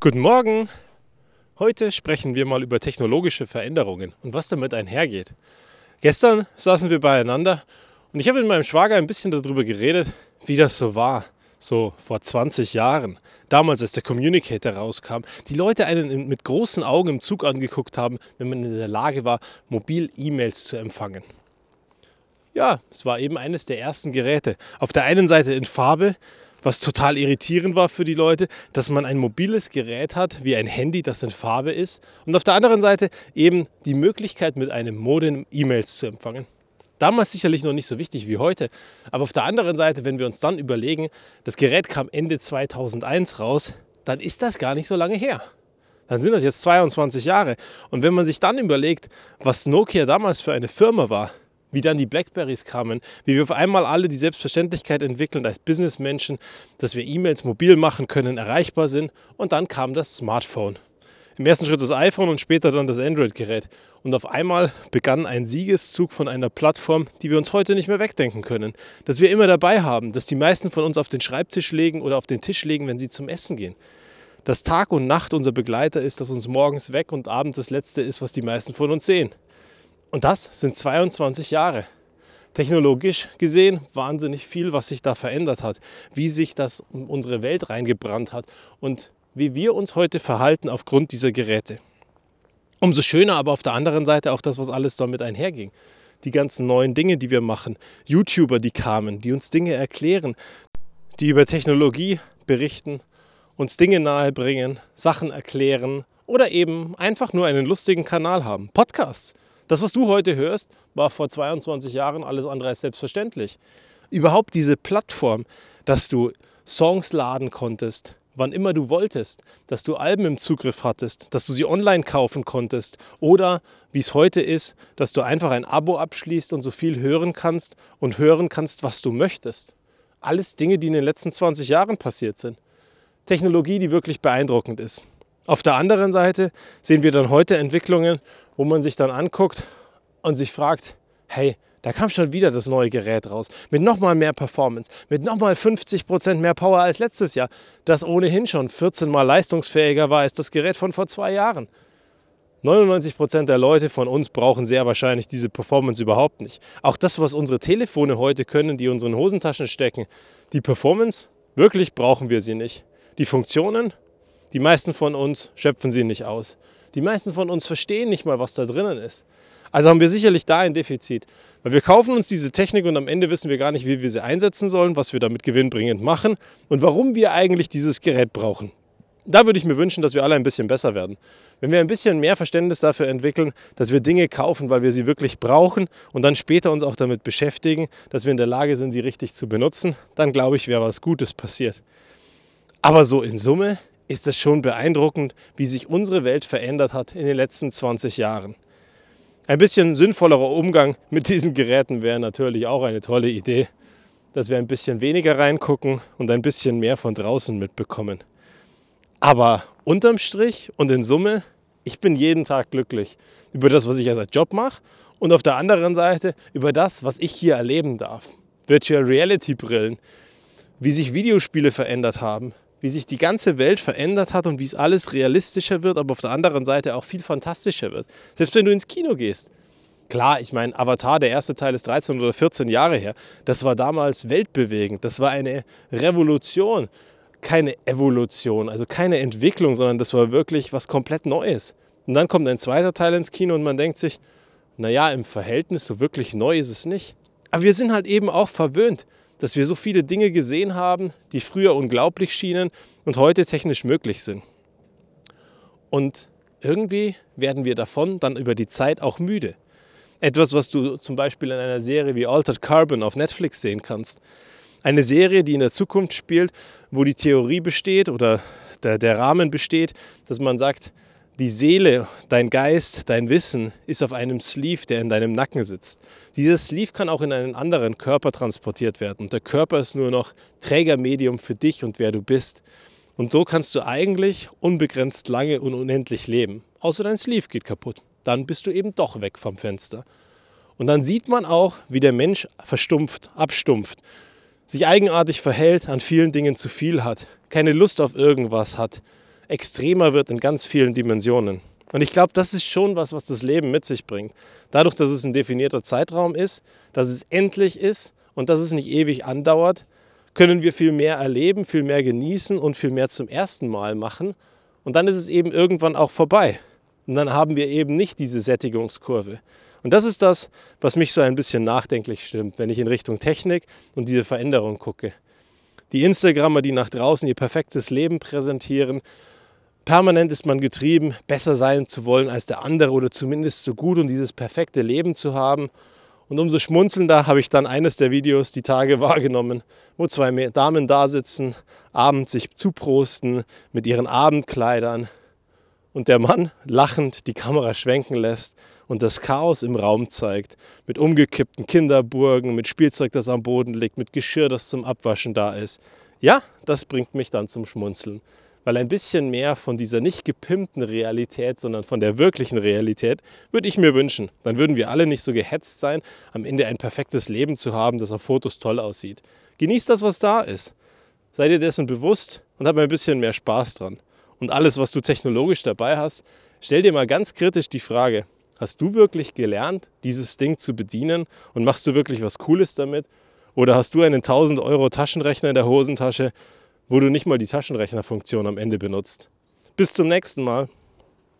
Guten Morgen! Heute sprechen wir mal über technologische Veränderungen und was damit einhergeht. Gestern saßen wir beieinander und ich habe mit meinem Schwager ein bisschen darüber geredet, wie das so war, so vor 20 Jahren. Damals, als der Communicator rauskam, die Leute einen mit großen Augen im Zug angeguckt haben, wenn man in der Lage war, mobil E-Mails zu empfangen. Ja, es war eben eines der ersten Geräte. Auf der einen Seite in Farbe, was total irritierend war für die Leute, dass man ein mobiles Gerät hat, wie ein Handy, das in Farbe ist. Und auf der anderen Seite eben die Möglichkeit, mit einem Modem E-Mails zu empfangen. Damals sicherlich noch nicht so wichtig wie heute. Aber auf der anderen Seite, wenn wir uns dann überlegen, das Gerät kam Ende 2001 raus, dann ist das gar nicht so lange her. Dann sind das jetzt 22 Jahre. Und wenn man sich dann überlegt, was Nokia damals für eine Firma war, wie dann die Blackberries kamen, wie wir auf einmal alle die Selbstverständlichkeit entwickeln als Businessmenschen, dass wir E-Mails mobil machen können, erreichbar sind und dann kam das Smartphone. Im ersten Schritt das iPhone und später dann das Android-Gerät. Und auf einmal begann ein Siegeszug von einer Plattform, die wir uns heute nicht mehr wegdenken können. Dass wir immer dabei haben, dass die meisten von uns auf den Schreibtisch legen oder auf den Tisch legen, wenn sie zum Essen gehen. Dass Tag und Nacht unser Begleiter ist, dass uns morgens weg und abends das Letzte ist, was die meisten von uns sehen. Und das sind 22 Jahre. Technologisch gesehen wahnsinnig viel, was sich da verändert hat, wie sich das in unsere Welt reingebrannt hat und wie wir uns heute verhalten aufgrund dieser Geräte. Umso schöner aber auf der anderen Seite auch das, was alles damit einherging. Die ganzen neuen Dinge, die wir machen, YouTuber, die kamen, die uns Dinge erklären, die über Technologie berichten, uns Dinge nahebringen, Sachen erklären oder eben einfach nur einen lustigen Kanal haben. Podcasts. Das, was du heute hörst, war vor 22 Jahren alles andere als selbstverständlich. Überhaupt diese Plattform, dass du Songs laden konntest, wann immer du wolltest, dass du Alben im Zugriff hattest, dass du sie online kaufen konntest oder wie es heute ist, dass du einfach ein Abo abschließt und so viel hören kannst und hören kannst, was du möchtest. Alles Dinge, die in den letzten 20 Jahren passiert sind. Technologie, die wirklich beeindruckend ist. Auf der anderen Seite sehen wir dann heute Entwicklungen, wo man sich dann anguckt und sich fragt, hey, da kam schon wieder das neue Gerät raus. Mit nochmal mehr Performance, mit nochmal 50% mehr Power als letztes Jahr, das ohnehin schon 14 mal leistungsfähiger war als das Gerät von vor zwei Jahren. 99% der Leute von uns brauchen sehr wahrscheinlich diese Performance überhaupt nicht. Auch das, was unsere Telefone heute können, die in unseren Hosentaschen stecken, die Performance, wirklich brauchen wir sie nicht. Die Funktionen, die meisten von uns schöpfen sie nicht aus. Die meisten von uns verstehen nicht mal, was da drinnen ist. Also haben wir sicherlich da ein Defizit. Weil wir kaufen uns diese Technik und am Ende wissen wir gar nicht, wie wir sie einsetzen sollen, was wir damit gewinnbringend machen und warum wir eigentlich dieses Gerät brauchen. Da würde ich mir wünschen, dass wir alle ein bisschen besser werden. Wenn wir ein bisschen mehr Verständnis dafür entwickeln, dass wir Dinge kaufen, weil wir sie wirklich brauchen und dann später uns auch damit beschäftigen, dass wir in der Lage sind, sie richtig zu benutzen, dann glaube ich, wäre was Gutes passiert. Aber so in Summe ist es schon beeindruckend, wie sich unsere Welt verändert hat in den letzten 20 Jahren. Ein bisschen sinnvollerer Umgang mit diesen Geräten wäre natürlich auch eine tolle Idee, dass wir ein bisschen weniger reingucken und ein bisschen mehr von draußen mitbekommen. Aber unterm Strich und in Summe, ich bin jeden Tag glücklich über das, was ich als Job mache und auf der anderen Seite über das, was ich hier erleben darf. Virtual Reality Brillen, wie sich Videospiele verändert haben, wie sich die ganze Welt verändert hat und wie es alles realistischer wird, aber auf der anderen Seite auch viel fantastischer wird. Selbst wenn du ins Kino gehst. Klar, ich meine, Avatar, der erste Teil ist 13 oder 14 Jahre her. Das war damals weltbewegend. Das war eine Revolution, keine Evolution, also keine Entwicklung, sondern das war wirklich was komplett Neues. Und dann kommt ein zweiter Teil ins Kino und man denkt sich, naja, im Verhältnis so wirklich neu ist es nicht. Aber wir sind halt eben auch verwöhnt dass wir so viele Dinge gesehen haben, die früher unglaublich schienen und heute technisch möglich sind. Und irgendwie werden wir davon dann über die Zeit auch müde. Etwas, was du zum Beispiel in einer Serie wie Altered Carbon auf Netflix sehen kannst. Eine Serie, die in der Zukunft spielt, wo die Theorie besteht oder der, der Rahmen besteht, dass man sagt, die Seele, dein Geist, dein Wissen ist auf einem Sleeve, der in deinem Nacken sitzt. Dieser Sleeve kann auch in einen anderen Körper transportiert werden. Und der Körper ist nur noch Trägermedium für dich und wer du bist. Und so kannst du eigentlich unbegrenzt lange und unendlich leben. Außer dein Sleeve geht kaputt. Dann bist du eben doch weg vom Fenster. Und dann sieht man auch, wie der Mensch verstumpft, abstumpft, sich eigenartig verhält, an vielen Dingen zu viel hat, keine Lust auf irgendwas hat, extremer wird in ganz vielen Dimensionen. Und ich glaube, das ist schon was, was das Leben mit sich bringt. Dadurch, dass es ein definierter Zeitraum ist, dass es endlich ist und dass es nicht ewig andauert, können wir viel mehr erleben, viel mehr genießen und viel mehr zum ersten Mal machen. Und dann ist es eben irgendwann auch vorbei. Und dann haben wir eben nicht diese Sättigungskurve. Und das ist das, was mich so ein bisschen nachdenklich stimmt, wenn ich in Richtung Technik und diese Veränderung gucke. Die Instagrammer, die nach draußen ihr perfektes Leben präsentieren, permanent ist man getrieben, besser sein zu wollen als der andere oder zumindest so gut und dieses perfekte Leben zu haben. Und umso schmunzelnder habe ich dann eines der Videos die Tage wahrgenommen, wo zwei Damen da sitzen, abends sich zuprosten mit ihren Abendkleidern und der Mann lachend die Kamera schwenken lässt und das Chaos im Raum zeigt, mit umgekippten Kinderburgen, mit Spielzeug, das am Boden liegt, mit Geschirr, das zum Abwaschen da ist. Ja, das bringt mich dann zum Schmunzeln, weil ein bisschen mehr von dieser nicht gepimpten Realität, sondern von der wirklichen Realität würde ich mir wünschen. Dann würden wir alle nicht so gehetzt sein, am Ende ein perfektes Leben zu haben, das auf Fotos toll aussieht. Genießt das, was da ist. Seid ihr dessen bewusst und habt ein bisschen mehr Spaß dran und alles, was du technologisch dabei hast, stell dir mal ganz kritisch die Frage, hast du wirklich gelernt, dieses Ding zu bedienen und machst du wirklich was Cooles damit? Oder hast du einen 1000 Euro Taschenrechner in der Hosentasche, wo du nicht mal die Taschenrechnerfunktion am Ende benutzt? Bis zum nächsten Mal.